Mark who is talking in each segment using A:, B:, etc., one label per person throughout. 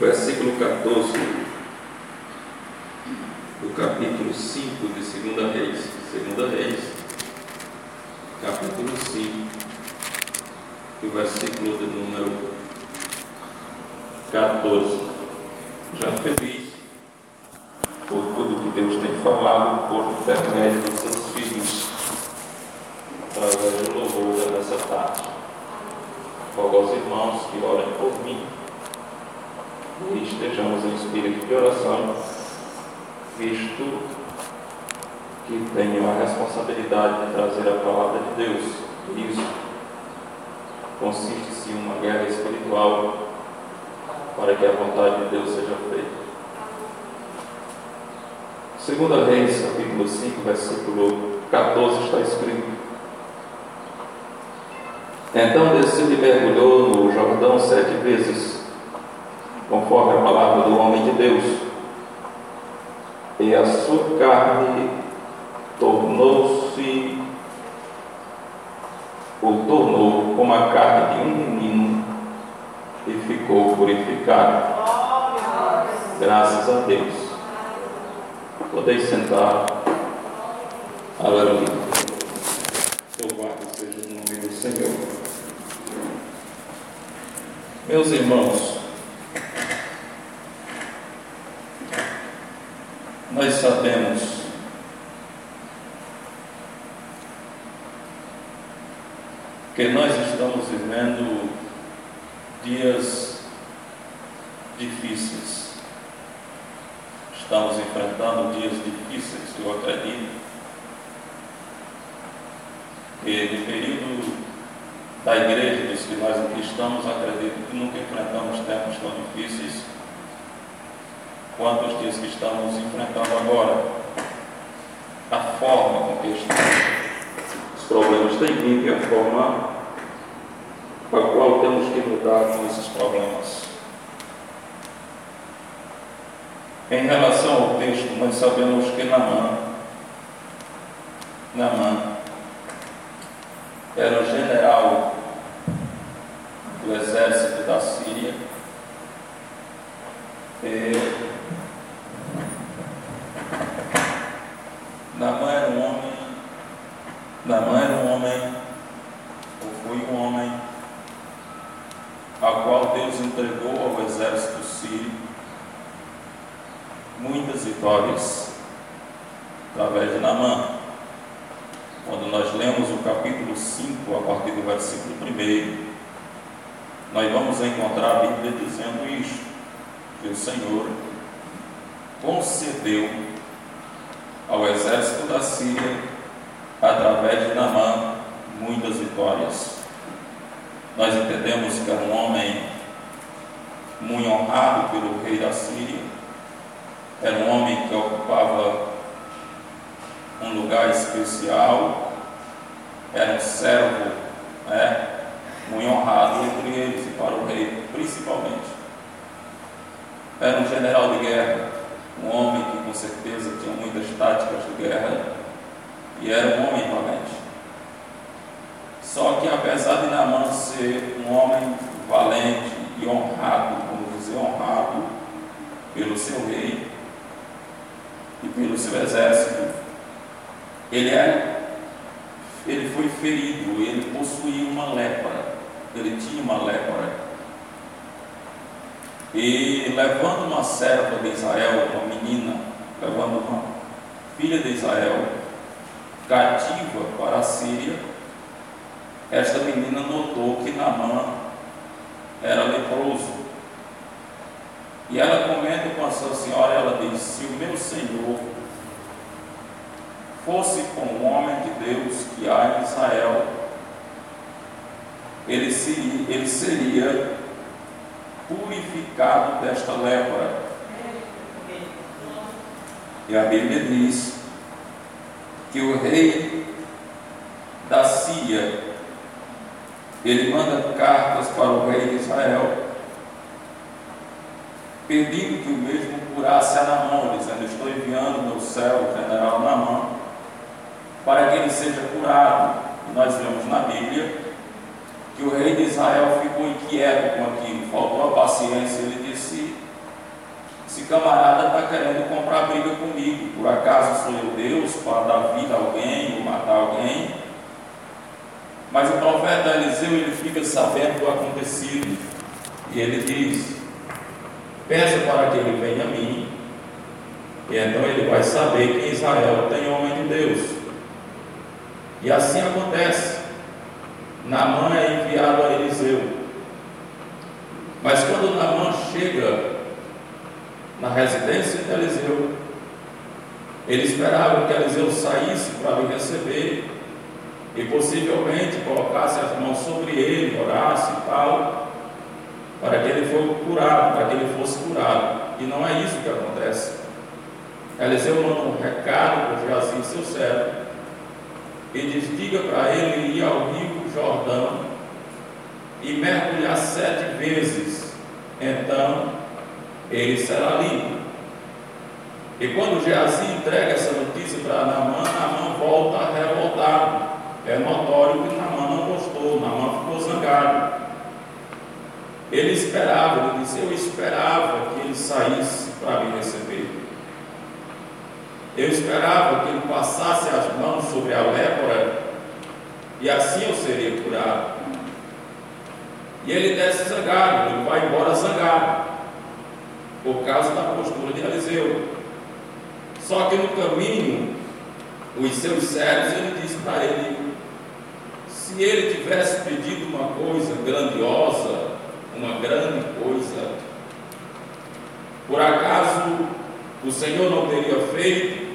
A: versículo 14 do capítulo 5 de 2 Reis. 2 Reis, capítulo 5, o versículo de número 14. Já feliz por tudo que Deus tem falado por intermédio dos seus filhos, através do louvor dessa tarde. Rogo aos irmãos que orem por mim e estejamos em espírito de oração, visto que tenho a responsabilidade de trazer a palavra de Deus. Isso consiste-se em uma guerra espiritual para que a vontade de Deus seja feita. Segunda Reis, capítulo 5, versículo 14, está escrito. Então desceu e mergulhou no Jordão sete vezes, conforme a palavra do homem de Deus. E a sua carne tornou-se ou tornou como a carne de um menino e ficou purificado. Graças a Deus. Podeis sentar. Aleluia. Louvado seja o nome do Senhor. Meus irmãos, nós sabemos que nós estamos vivendo dias difíceis. Estamos enfrentando dias difíceis, eu acredito. E no período da igreja, dos que nós aqui estamos, acredito que nunca enfrentamos tempos tão difíceis quanto os dias que estamos enfrentando agora. A forma com que estamos problemas têm vindo e a forma a qual temos que mudar com esses problemas. Em relação ao texto, nós sabemos que Namã, Namã era o general do exército da Síria. E Namã era um homem Namã era um homem, ou foi um homem, a qual Deus entregou ao exército sírio muitas vitórias através de Namã. Quando nós lemos o capítulo 5, a partir do versículo 1, nós vamos encontrar a Bíblia dizendo isto, que o Senhor concedeu ao exército da Síria através de Namã, muitas vitórias. Nós entendemos que era um homem muito honrado pelo rei da Síria, era um homem que ocupava um lugar especial, era um servo né, muito honrado entre eles e para o rei, principalmente. Era um general de guerra, um homem que com certeza tinha muitas táticas de guerra e era um homem valente. Só que apesar de Naamã ser um homem valente e honrado, vamos dizer, honrado pelo seu rei e pelo seu exército, ele era ele foi ferido, ele possuía uma lepra, ele tinha uma lepra. E levando uma serva de Israel, uma menina, levando uma filha de Israel, cativa para a Síria, esta menina notou que Naamã era leproso. E ela comenta com a sua senhora, ela diz, se o meu Senhor fosse como um homem de Deus que há em Israel, ele seria, ele seria purificado desta lepra. E a Bíblia diz que o rei da Síria ele manda cartas para o rei de Israel pedindo que o mesmo curasse a Namã, dizendo: Estou enviando meu servo, general Namã, para que ele seja curado. E nós vemos na Bíblia que o rei de Israel ficou inquieto com aquilo, faltou a paciência, ele disse: esse camarada está querendo comprar briga comigo. Por acaso sou eu Deus para dar vida a alguém ou matar alguém? Mas o profeta Eliseu ele fica sabendo do acontecido e ele diz: Peça para que ele venha a mim, e então ele vai saber que Israel tem homem de Deus. E assim acontece. Naamã é enviado a Eliseu. Mas quando Naamã chega na residência de Eliseu, ele esperava que Eliseu saísse para lhe receber e possivelmente colocasse as mãos sobre ele, orasse e tal, para que ele fosse curado, para que ele fosse curado. E não é isso que acontece. Eliseu manda um recado para Geazi, seu servo, e diz: diga para ele ir ao rio Jordão e mergulhar sete vezes, então ele será limpo. E quando Geazi entrega essa notícia para Naamã, Naamã volta revoltado. É notório que Naamã não gostou, Naamã ficou zangado. Ele esperava, ele disse: Eu esperava que ele saísse para me receber. Eu esperava que ele passasse as mãos sobre a lépora e assim eu seria curado. E ele desce zangado, ele vai embora zangado, por causa da postura de Eliseu. Só que no caminho, os seus servos, ele disse para ele: se ele tivesse pedido uma coisa grandiosa, uma grande coisa, por acaso o Senhor não teria feito?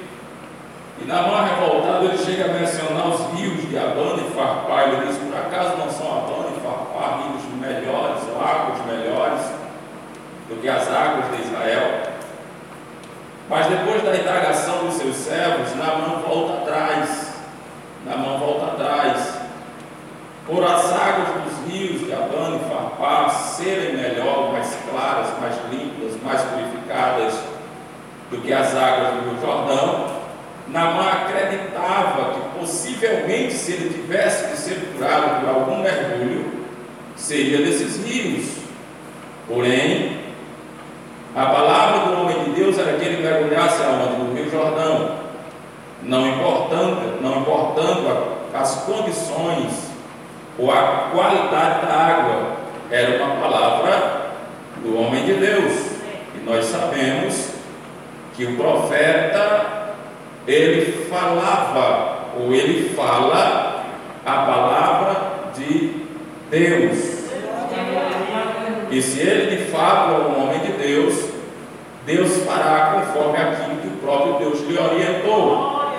A: E na mão revoltada ele chega a mencionar os rios de Abana e Farpá. Ele diz: por acaso não são Abana e Farpá rios melhores águas melhores do que as águas de Israel? Mas depois da indagação dos seus servos, Naamã volta atrás. Naamã volta atrás. Por as águas dos rios de Abana e Farpá serem melhor, mais claras, mais limpas, mais purificadas do que as águas do Rio Jordão, Namã acreditava que possivelmente, se ele tivesse de ser curado por algum mergulho, seria desses rios. Porém, a palavra do homem de Deus era que ele mergulhasse aonde? No Rio Jordão. Não importando, não importando as condições ou a qualidade da água, era uma palavra do homem de Deus. E nós sabemos que o profeta ele falava, ou ele fala, a palavra de Deus. E se ele de fato é um homem de Deus, Deus fará conforme aquilo que o próprio Deus lhe orientou.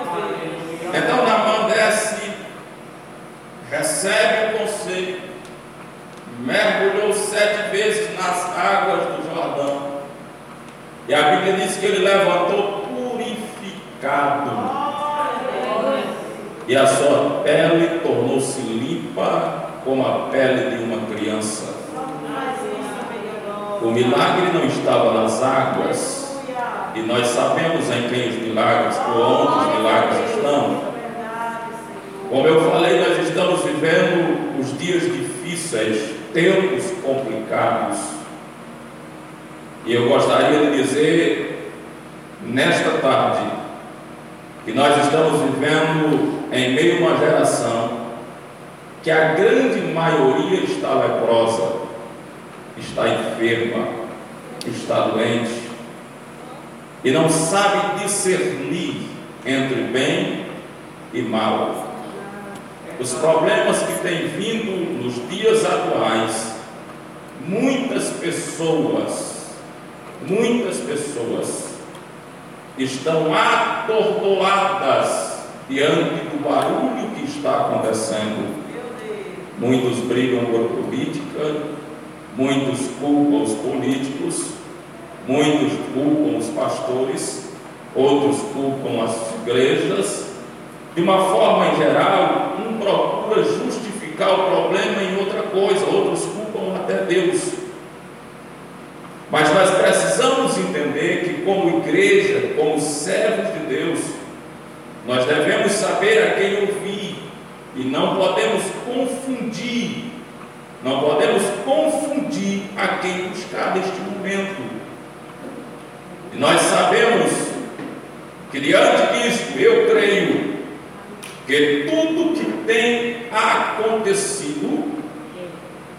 A: Então Namã desce, recebe o conselho, mergulhou sete vezes nas águas do. E a Bíblia diz que ele levantou pecado. E a sua pele tornou-se limpa como a pele de uma criança. O milagre não estava nas águas, e nós sabemos em quem os milagres, por onde os milagres estão. Como eu falei, nós estamos vivendo os dias difíceis, tempos complicados. E eu gostaria de dizer, nesta tarde, que nós estamos vivendo em meio a uma geração que a grande maioria está leprosa, está enferma, está doente e não sabe discernir entre bem e mal. Os problemas que têm vindo nos dias atuais, muitas pessoas, muitas pessoas estão atordoadas diante do barulho que está acontecendo. Muitos brigam por política, muitos culpam os políticos, muitos culpam os pastores, outros culpam as igrejas. De uma forma em geral, um procura justificar o problema em outra coisa, outros culpam até Deus. Mas nós precisamos entender que, como igreja, como servos de Deus, nós devemos saber a quem ouvir e não podemos confundir, não podemos confundir a quem buscar neste momento. Nós sabemos que diante disso, eu creio que tudo que tem acontecido,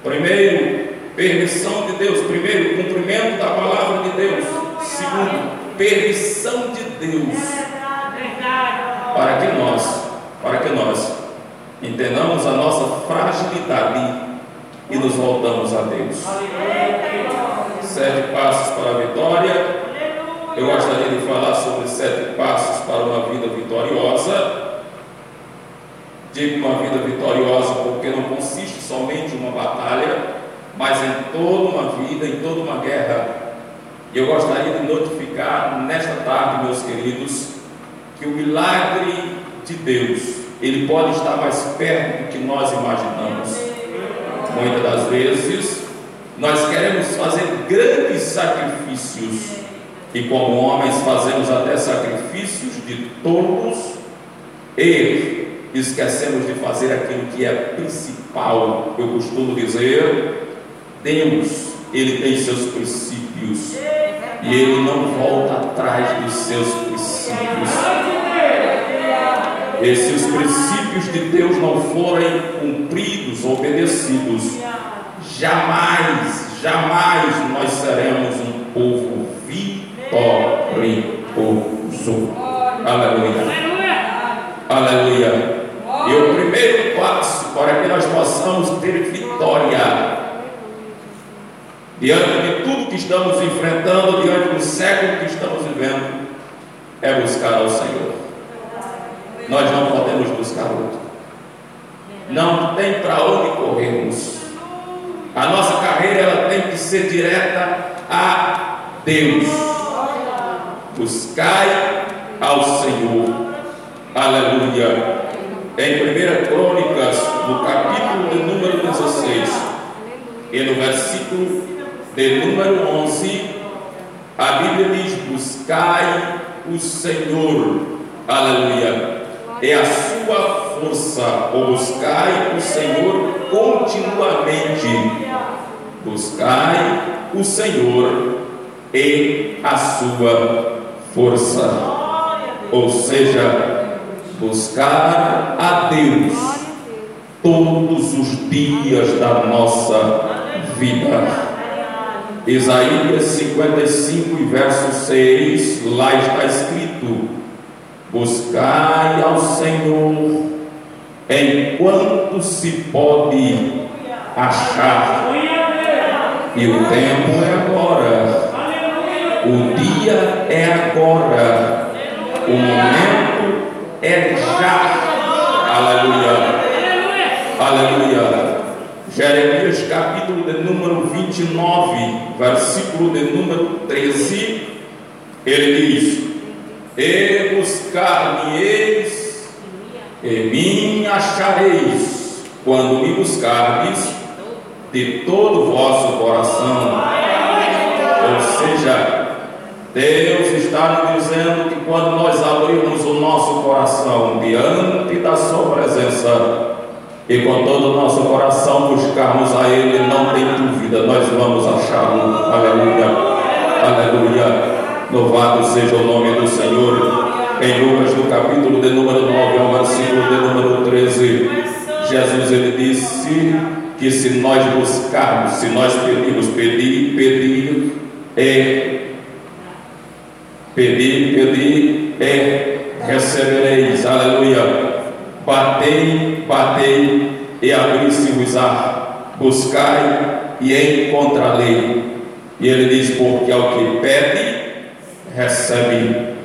A: primeiro, permissão de Deus, primeiro, cumprimento da palavra de Deus, segundo, permissão de Deus, para que nós, para que nós entendamos a nossa fragilidade e nos voltamos a Deus. Sete passos para a vitória. Eu gostaria de falar sobre sete passos para uma vida vitoriosa. Digo uma vida vitoriosa porque não consiste somente em uma batalha, mas em toda uma vida, em toda uma guerra. E eu gostaria de notificar nesta tarde, meus queridos, que o milagre de Deus, ele pode estar mais perto do que nós imaginamos. Muitas das vezes, nós queremos fazer grandes sacrifícios, e como homens fazemos até sacrifícios de todos, e esquecemos de fazer aquilo que é principal. Eu costumo dizer: Deus, Ele tem seus princípios, e Ele não volta atrás dos seus princípios. E se os princípios de Deus não forem cumpridos, obedecidos, jamais, jamais nós seremos um povo vitorioso. Aleluia. Aleluia. E o primeiro passo para que nós possamos ter vitória diante de tudo que estamos enfrentando, diante do século que estamos vivendo, é buscar ao Senhor. Nós não podemos buscar outro. Não tem para onde corrermos. A nossa carreira ela tem que ser direta a Deus. Buscai ao Senhor. Aleluia. Em 1 Crônicas, no capítulo de número 16, e no versículo de número 11, a Bíblia diz: Buscai o Senhor. Aleluia é a sua força, ou buscai o Senhor continuamente. Buscai o Senhor e a sua força. Ou seja, buscar a Deus todos os dias da nossa vida. Isaías 55, verso 6, lá está escrito: Buscai ao Senhor enquanto se pode achar. E o tempo é agora. O dia é agora. O momento é já. Aleluia. Aleluia. Jeremias capítulo de número 29, versículo de número 13, ele diz: e buscar-me-eis, e me achareis, quando me buscardes de todo o vosso coração. Ou seja, Deus está nos dizendo que quando nós abrirmos o nosso coração diante da Sua presença, e com todo o nosso coração buscarmos a Ele, não tem dúvida, nós vamos achá-lo. Aleluia. Aleluia. Louvado seja o nome do Senhor. Em Lucas, no capítulo de número 9, ao versículo de número 13, Jesus ele disse que se nós buscarmos, se nós pedirmos, pedir, pedir, é pedir, pedir, é recebereis. Aleluia. Batei, batei e abri-se-vos-á. Buscai e encontrarei. E ele diz: porque ao que pede, recebe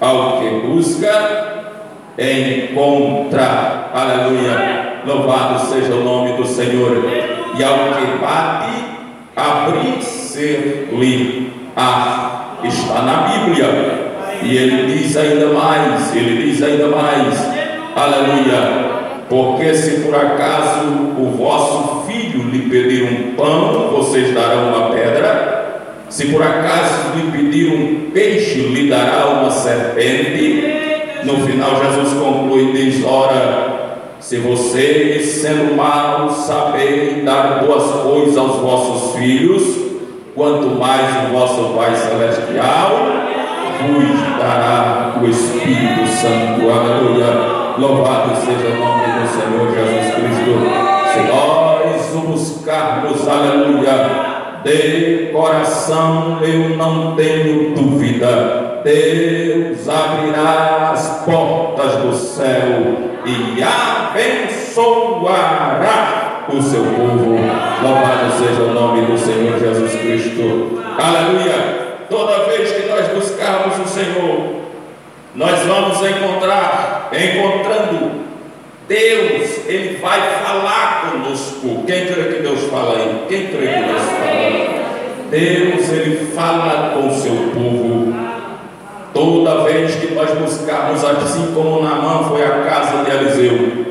A: ao que busca, encontra. Aleluia. Louvado seja o nome do Senhor. E ao que bate, abrir-se-lhe. Ah, está na Bíblia. E ele diz ainda mais, ele diz ainda mais. Aleluia. Porque se por acaso o vosso filho lhe pedir um pão, vocês darão uma pedra. Se por acaso lhe pedir um peixe, lhe dará uma serpente. No final, Jesus conclui: diz: Ora, se vocês, sendo maus, saberem dar boas coisas aos vossos filhos, quanto mais o vosso Pai Celestial vos dará o Espírito Santo. Aleluia. Louvado seja o nome do Senhor Jesus Cristo. Se nós o buscarmos, aleluia, de coração eu não tenho dúvida. Deus abrirá as portas do céu e abençoará o seu povo. Louvado seja o nome do Senhor Jesus Cristo. Aleluia. Toda vez que nós buscarmos o Senhor, nós vamos encontrar, encontrando Deus, Ele vai falar conosco. Quem crê que Deus fala aí? Quem crê que Deus fala? Deus, Ele fala com o seu povo. Toda vez que nós buscarmos, assim como Naamã foi à casa de Eliseu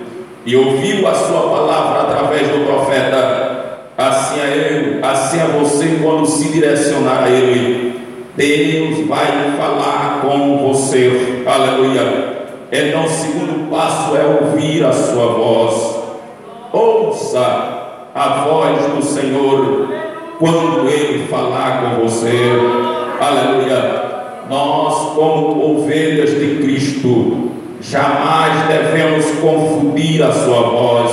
A: e ouviu a sua palavra através do profeta, assim é eu, assim é você quando se direcionar a Ele. Deus vai falar com você. Aleluia. Então, o segundo passo é ouvir a sua voz. Ouça a voz do Senhor quando Ele falar com você. Aleluia. Nós, como ovelhas de Cristo, jamais devemos confundir a sua voz.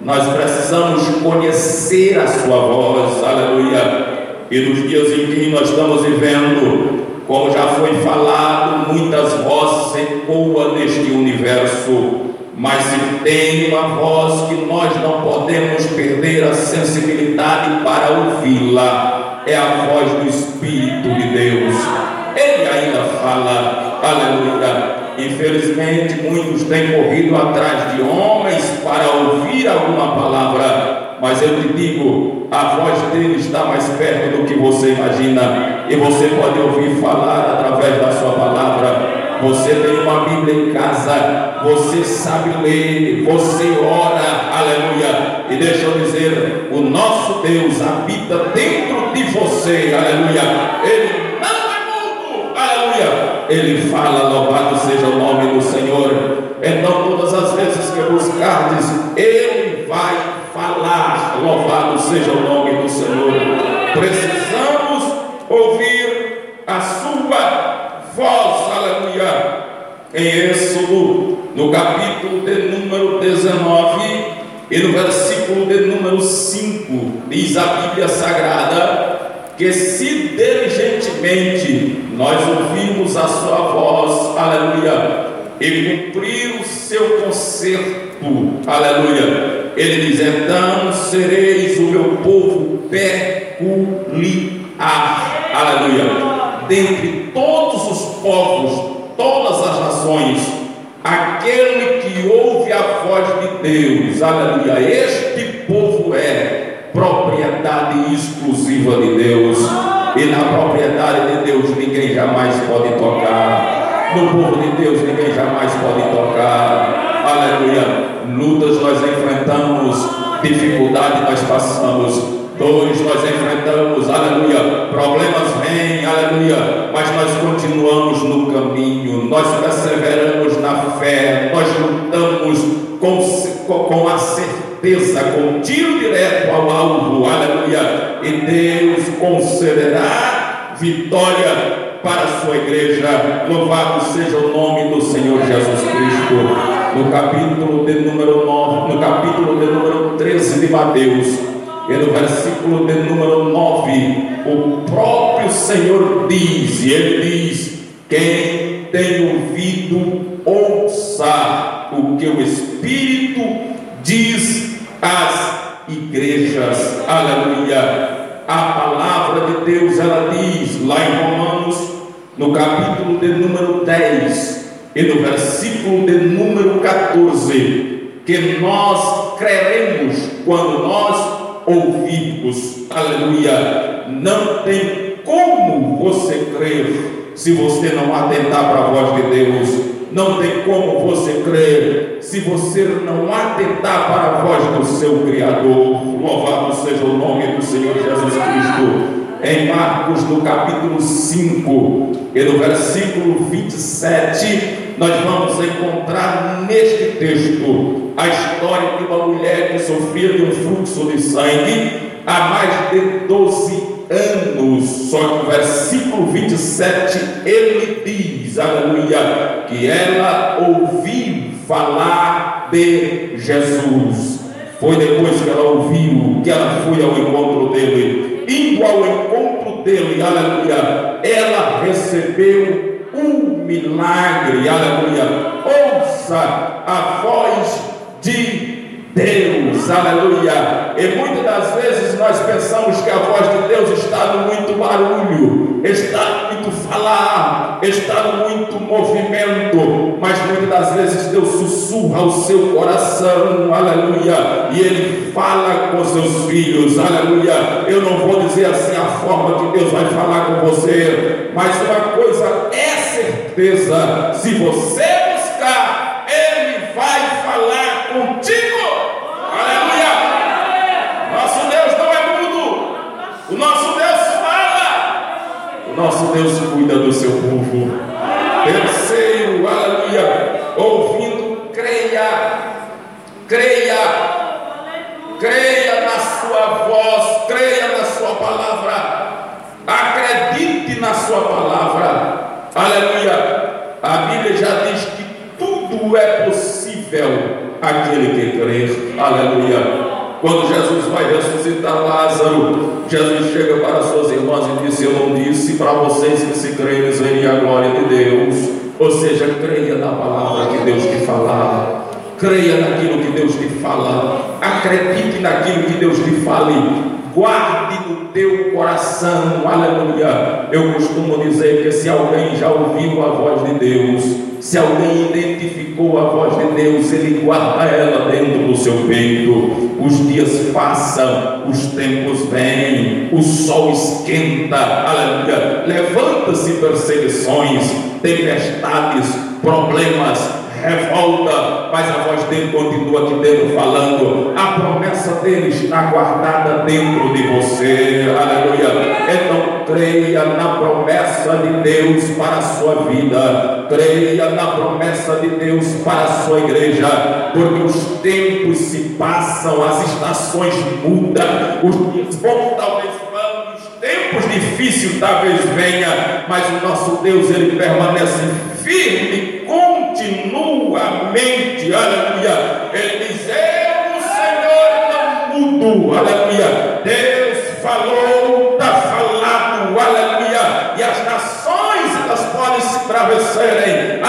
A: Nós precisamos conhecer a sua voz. Aleluia e nos dias em que nós estamos vivendo, como já foi falado, muitas vozes ecoam neste universo, mas se tem uma voz que nós não podemos perder a sensibilidade para ouvi-la, é a voz do Espírito de Deus. Ele ainda fala, aleluia. Infelizmente, muitos têm corrido atrás de homens para ouvir alguma palavra mas eu te digo, a voz dele está mais perto do que você imagina, e você pode ouvir falar através da sua palavra. Você tem uma Bíblia em casa, você sabe ler, você ora, aleluia. E deixa eu dizer: o nosso Deus habita dentro de você, aleluia. Ele não é mudo, aleluia. Ele fala, louvado seja o nome do Senhor. Então, todas as vezes que buscardes, Ele vai falar. Louvado seja o nome do Senhor. Precisamos ouvir a sua voz, aleluia. Em Êxodo, no capítulo de número 19 e no versículo de número 5, diz a Bíblia Sagrada que se diligentemente nós ouvirmos a sua voz, aleluia, e cumprir o seu conserto, aleluia, ele diz: Então sereis o meu povo peculiar. Aleluia. Dentre todos os povos, todas as nações, aquele que ouve a voz de Deus, aleluia. Este povo é propriedade exclusiva de Deus. E na propriedade de Deus ninguém jamais pode tocar. No povo de Deus ninguém jamais pode tocar. Aleluia lutas nós enfrentamos, dificuldade nós passamos, dores nós enfrentamos, aleluia, problemas vêm, aleluia, mas nós continuamos no caminho, nós perseveramos na fé, nós lutamos com, com a certeza, com tiro direto ao alvo, aleluia, e Deus concederá vitória para a sua igreja. Louvado seja o nome do Senhor Jesus Cristo no capítulo de número 9, no capítulo de número 13 de Mateus, e no versículo de número 9, o próprio Senhor diz, e ele diz: Quem tem ouvido, ouça o que o Espírito diz às igrejas. Aleluia. A palavra de Deus, ela diz lá em Romanos, no capítulo de número 10, e no versículo de número 14, que nós creremos quando nós ouvimos, aleluia. Não tem como você crer se você não atentar para a voz de Deus. Não tem como você crer se você não atentar para a voz do seu Criador. Louvado seja o nome do Senhor Jesus Cristo em Marcos, no capítulo 5, e no versículo 27, nós vamos encontrar neste texto a história de uma mulher que sofria de um fluxo de sangue há mais de 12 anos. Só que o versículo 27 ele diz, aleluia, que ela ouviu falar de Jesus. Foi depois que ela ouviu, que ela foi ao encontro dele. Indo ao encontro dele, aleluia, ela recebeu um milagre, aleluia. Ouça a voz de Deus, aleluia. E muitas das vezes nós pensamos que a voz de Deus está no muito barulho, está no muito falar, está no muito movimento, mas muitas das vezes Deus sussurra o seu coração, aleluia, e Ele fala com seus filhos, aleluia. Eu não vou dizer assim a forma que Deus vai falar com você, mas uma coisa é certeza: se você buscar, Ele vai falar contigo. Nosso Deus cuida do seu povo. Terceiro, aleluia. Ouvindo, creia. Creia. Creia na sua voz. Creia na sua palavra. Acredite na sua palavra. Aleluia. A Bíblia já diz que tudo é possível aquele que crê. Aleluia. Quando Jesus vai ressuscitar Lázaro, Jesus chega para suas irmãs e disse: Eu não disse para vocês que se creres veria a glória de Deus. Ou seja, creia na palavra que Deus te falar. Creia naquilo que Deus te fala. Acredite naquilo que Deus te fale guarde no teu coração, aleluia. Eu costumo dizer que se alguém já ouviu a voz de Deus, se alguém identificou a voz de Deus, ele guarda ela dentro do seu peito. Os dias passam, os tempos vêm, o sol esquenta, aleluia. Levanta-se perseguições, tempestades, problemas, revolta, mas a voz dele continua aqui dentro falando. A promessa dele está guardada dentro de você, aleluia. Então creia na promessa de Deus para a sua vida, creia na promessa de Deus para a sua igreja, porque os tempos se passam, as estações mudam, os dias vão talvez tempos difíceis talvez venha, mas o nosso Deus ele permanece firme, continuamente, aleluia. Ele diz: Eu, o Senhor, não mudo, aleluia. Deus falou, está falado, aleluia. E as nações elas podem se travesserem,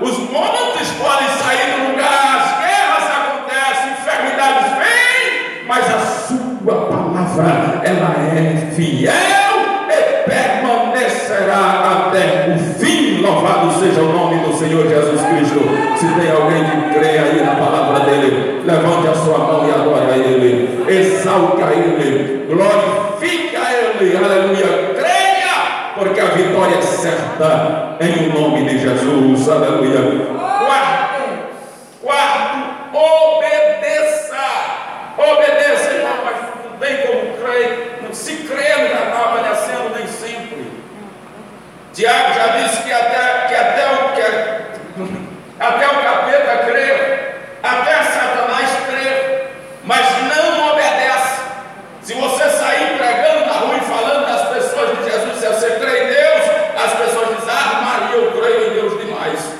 A: os montes podem sair do lugar, as guerras acontecem, enfermidades vêm, mas a sua palavra, ela é fiel e permanecerá até o fim. Louvado seja o nome Senhor Jesus Cristo. Se tem alguém que crê aí na palavra dele, levante a sua mão e adore a ele, exalte a ele, glorifique a ele, aleluia. Creia, porque a vitória é certa em o nome de Jesus, aleluia. Quarto, quarto, obedeça, obedeça, irmão, mas não tem como crer, se crer não já está obedecendo nem sempre. Tiago já disse que até, que até o que até o capeta crê, até Satanás crê, mas não obedece. Se você sair pregando na rua e falando das pessoas de Jesus, se você crê em Deus, as pessoas dizem, ah, Maria, eu creio em Deus demais.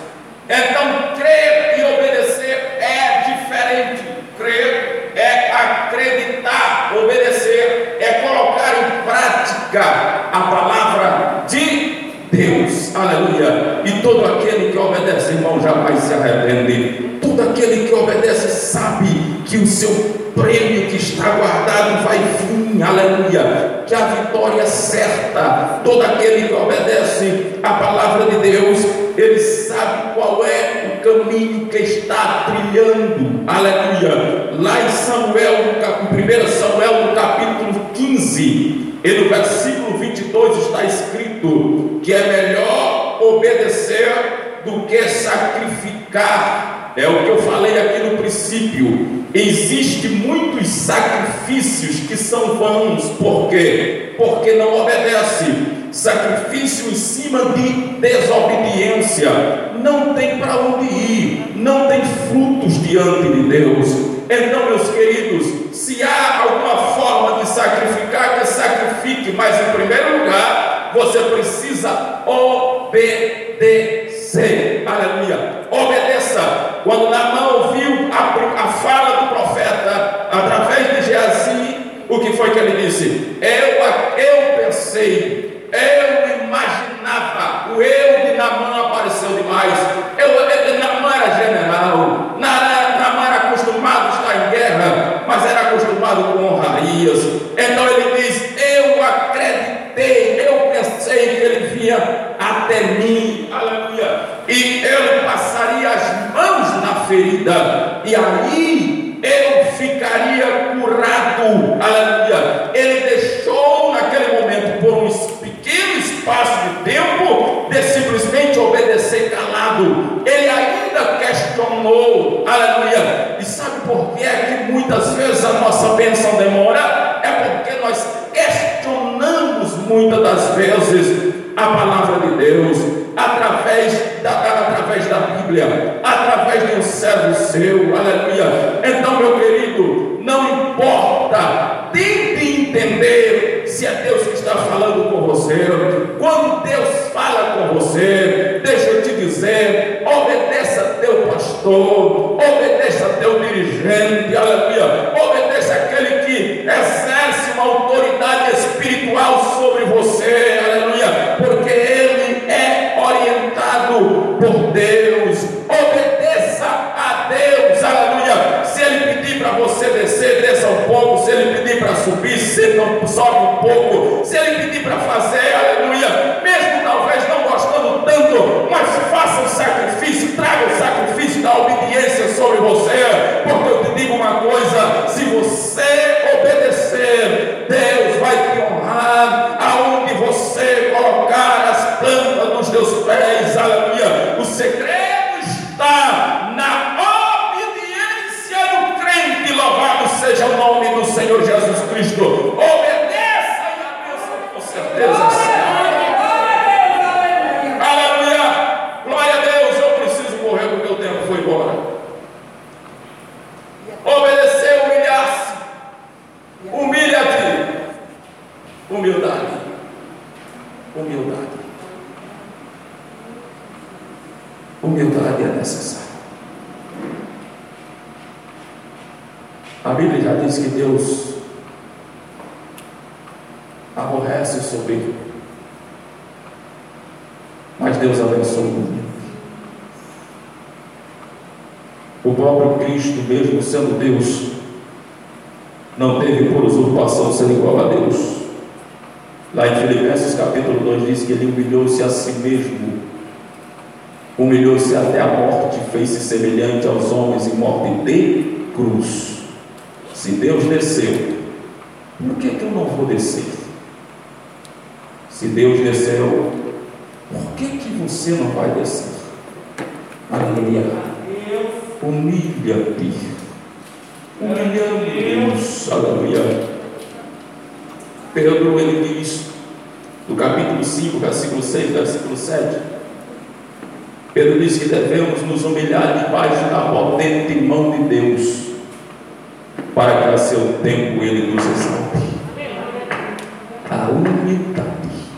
A: Então, crer e obedecer é diferente. Crer é acreditar, obedecer é colocar em prática a palavra de Deus, aleluia. E todo aquele que obedece, irmão, jamais se arrepende. Todo aquele que obedece sabe que o seu prêmio que está guardado vai vir, aleluia. Que a vitória é certa. Todo aquele que obedece a palavra de Deus, ele sabe qual é o caminho que está trilhando, aleluia. Lá em Samuel, no 1 Samuel, no capítulo 15, e no versículo 22 está escrito que é melhor obedecer do que sacrificar. É o que eu falei aqui no princípio. Existem muitos sacrifícios que são vãos, por quê? Porque não obedece. Sacrifício em cima de desobediência, não tem para onde ir, não tem frutos diante de Deus. Então, meus queridos, se há alguma forma de sacrificar, que sacrifique, mas em primeiro lugar, você precisa obedecer. Aleluia. Obedeça. Quando Namã ouviu a, a fala do profeta através de Geazi, o que foi que ele disse? Eu, eu pensei, eu imaginava, o eu de Namã apareceu demais. Eu, eu, Namã era general, Namã era acostumado a estar em guerra, mas era acostumado com honrarias. Então ele diz: Eu acreditei, eu pensei que ele vinha até mim, aleluia, e ele passaria as ferida, e aí eu ficaria curado, aleluia. Ele deixou naquele momento por um pequeno espaço de tempo de simplesmente obedecer calado. Ele ainda questionou, aleluia. E sabe por que é que muitas vezes a nossa bênção demora? É porque nós questionamos muitas das vezes a palavra de Deus um servo seu, aleluia. Então, meu querido, não importa, tente entender se é Deus que está falando com você. Quando Deus fala com você, deixa eu te dizer, obedeça teu pastor, obedeça teu dirigente, aleluia, embora. Obedecer, humilhar-se. Humilha-te. Humildade. Humildade. Humildade é necessária. A Bíblia já diz que Deus aborrece o soberbo, mas Deus abençoa o humilde. O próprio Cristo, mesmo sendo Deus, não teve por usurpação ser igual a Deus. Lá em Filipenses capítulo 2 diz que ele humilhou-se a si mesmo, humilhou-se até a morte, fez-se semelhante aos homens em morte de cruz. Se Deus desceu, por que, que eu não vou descer? Se Deus desceu, por que, que você não vai descer? Aleluia. Humilha-te. Humilhamos. Aleluia. Pedro ele diz, no capítulo 5, versículo 6, versículo 7. Pedro diz que devemos nos humilhar debaixo da potente mão de Deus, para que a seu tempo ele nos exalte. A humildade.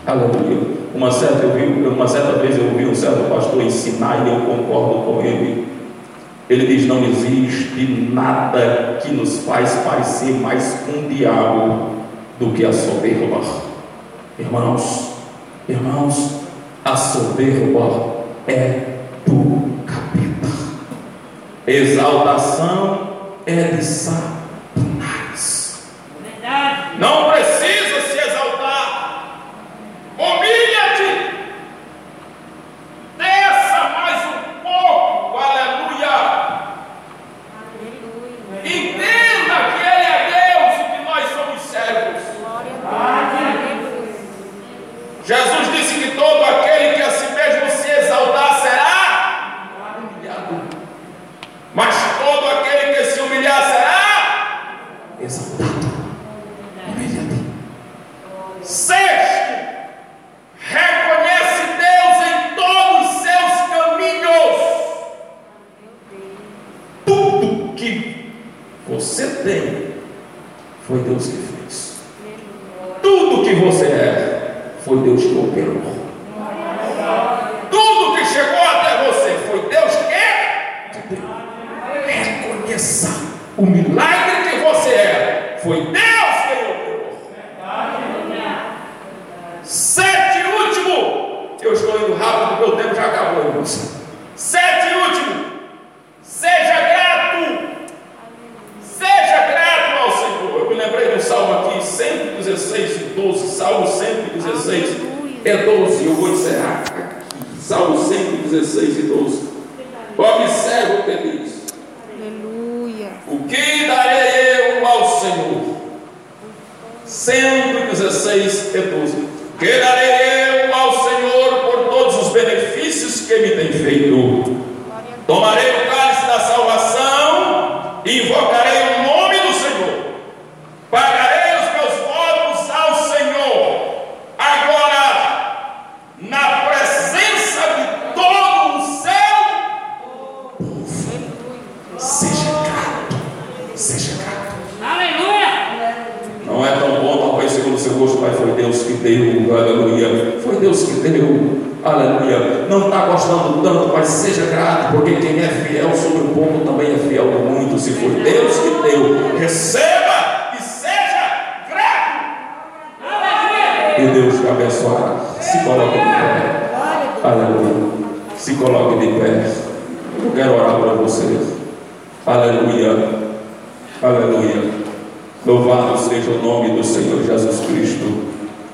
A: Aleluia. Uma certa, eu vi, uma certa vez eu ouvi um certo pastor ensinar e eu concordo com ele. Ele diz: não existe nada que nos faz parecer mais com o diabo do que a soberba. Irmãos, irmãos, a soberba é do capeta. Exaltação é de Satanás. Não precisa se exaltar. Humilha-te. Desça mais um pouco. Aleluia. Entenda que Ele é Deus e que nós somos servos. Jesus disse que todo aquele que a si mesmo se exaltar será humilhado. Mas todo aquele que se humilhar será exaltado. Humilha-te. Sexto, reconhece Deus em todos os seus caminhos. Tudo que Tudo que você é, foi Deus que operou. Tudo que chegou até você, foi Deus que reconheça o milagre que você é, foi Deus quem operou. Sete último, eu estou indo rápido porque o tempo já acabou, irmãos. Sete último, seja grato, seja grato ao Senhor. Eu me lembrei do salmo aqui, 116 e 12, salmo 116 é 12, eu vou encerrar aqui. Salmo 116 e 12. Observe o que diz.
B: Aleluia.
A: O que darei eu ao Senhor? 116 e 12. O que darei eu ao Senhor por todos os benefícios que me tem feito? Tomarei o cálice da salvação e invocarei o nome do Senhor. Pagarei os meus votos ao Senhor. Agora, na presença de todo o céu, seja grato. Seja grato. Não é tão bom, talvez segundo o seu gosto, mas foi Deus que deu, aleluia. Foi Deus que deu, aleluia. Não está gostando tanto, mas seja grato, porque quem é fiel sobre o pouco também é fiel no muito. Se foi Deus que deu, receba e seja grato. E Deus te abençoará. Se coloque de pé. Aleluia. Se coloque de pé. Eu quero orar para você. Aleluia. Aleluia. Louvado seja o nome do Senhor Jesus Cristo.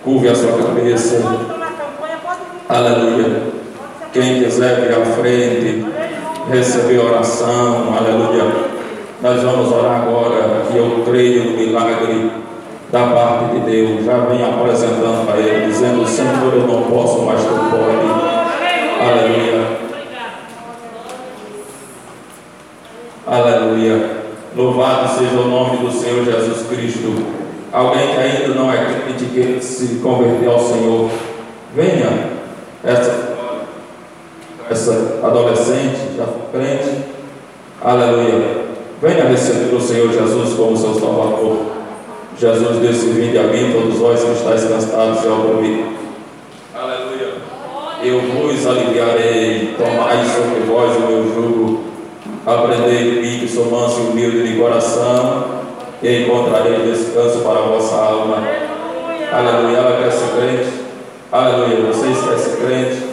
A: Curve a sua cabeça. Aleluia. Quem quiser vir à frente, receber oração. Aleluia. Nós vamos orar agora. Eu creio no milagre da parte de Deus. Já vem apresentando para Ele, dizendo: Senhor, eu não posso, mas tu pode. Aleluia. Aleluia. Louvado seja o nome do Senhor Jesus Cristo. Alguém que ainda não é crente, que se converter ao Senhor, venha. Essa, essa adolescente, já foi crente, aleluia. Venha receber o Senhor Jesus como seu Salvador. Jesus disse: Vinde a mim, todos vós que estáis cansados e oprimidos. Aleluia. Eu vos aliviarei, tomai sobre vós o meu jugo Aprendei de mim que sou manso e humilde de coração, e encontrarei descanso para a vossa alma. Aleluia. Ela quer ser crente. Aleluia. Vocês querem ser crente.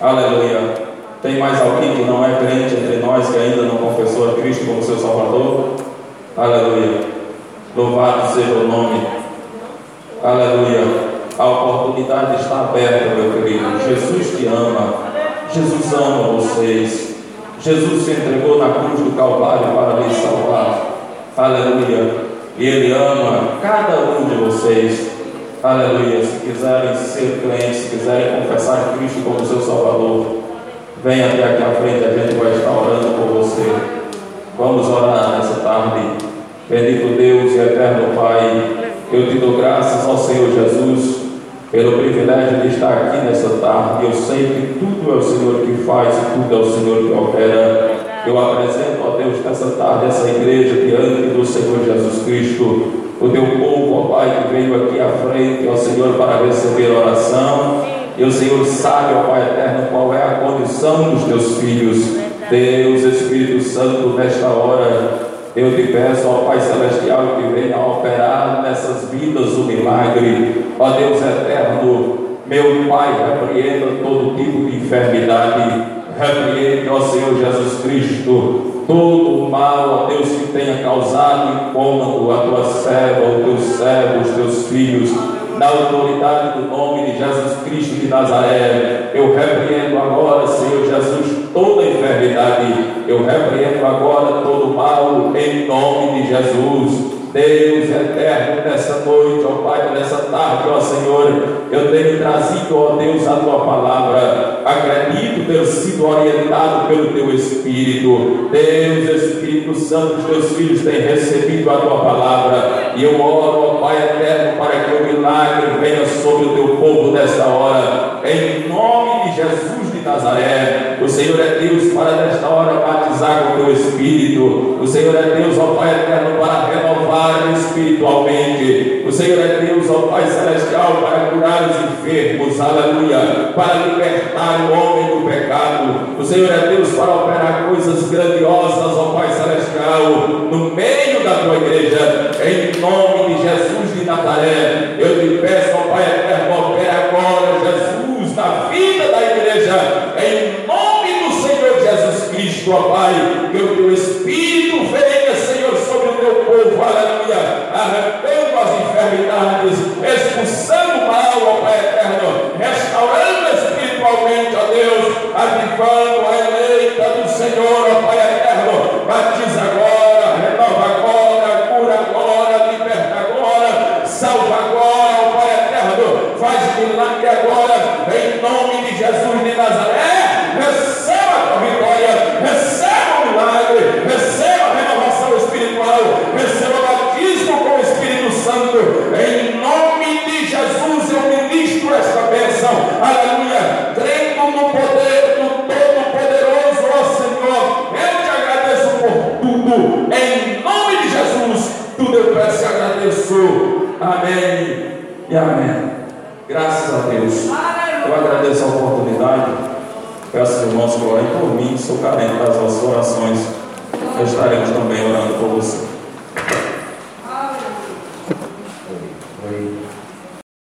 A: Aleluia. Tem mais alguém que não é crente entre nós que ainda não confessou a Cristo como seu Salvador? Aleluia. Louvado seja o nome. Aleluia. A oportunidade está aberta, meu querido. Jesus te ama. Jesus ama vocês. Jesus se entregou na cruz do Calvário para lhes salvar. Aleluia. E Ele ama cada um de vocês. Aleluia. Se quiserem ser crentes, se quiserem confessar Cristo como seu Salvador, venha até aqui à frente, a gente vai estar orando por você. Vamos orar nessa tarde. Bendito Deus e eterno Pai, eu te dou graças ao Senhor Jesus pelo privilégio de estar aqui nessa tarde. Eu sei que tudo é o Senhor que faz e tudo é o Senhor que opera. Eu apresento a Deus nessa tarde essa igreja diante do Senhor Jesus Cristo, o teu povo, ó Pai, que veio aqui à frente, ó Senhor, para receber oração. E o Senhor sabe, ó Pai eterno, qual é a condição dos teus filhos. Deus, Espírito Santo, nesta hora, eu te peço, ó Pai Celestial, que venha operar nessas vidas o milagre. Ó Deus eterno, meu Pai, repreenda todo tipo de enfermidade. Repreende, ó Senhor Jesus Cristo, todo o mal, ó Deus, que tenha causado incômodo a tua serva, o teu servo, os teus filhos na autoridade do nome de Jesus Cristo de Nazaré. Eu repreendo agora, Senhor Jesus, toda enfermidade. Eu repreendo agora todo mal em nome de Jesus. Deus eterno, nessa noite, ó Pai, nessa tarde, ó Senhor, eu tenho trazido, ó Deus, a tua palavra. Acredito ter sido orientado pelo teu Espírito. Deus, Espírito Santo, os teus filhos têm recebido a tua palavra. E eu oro, ó Pai eterno, para que o milagre venha sobre o teu povo nesta hora. Em nome de Jesus Nazaré. O Senhor é Deus para nesta hora batizar com o teu Espírito. O Senhor é Deus, ó Pai eterno, para renovar espiritualmente. O Senhor é Deus, ó Pai Celestial, para curar os enfermos, aleluia, para libertar o homem do pecado. O Senhor é Deus para operar coisas grandiosas, ó Pai Celestial, no meio da tua igreja, em nome de Jesus de Nazaré. Eu te peço, Cristo, ó Pai, que o teu Espírito venha, Senhor, sobre o teu povo, aleluia, arrancando as enfermidades, carente das vossas orações. Estaremos também orando por você.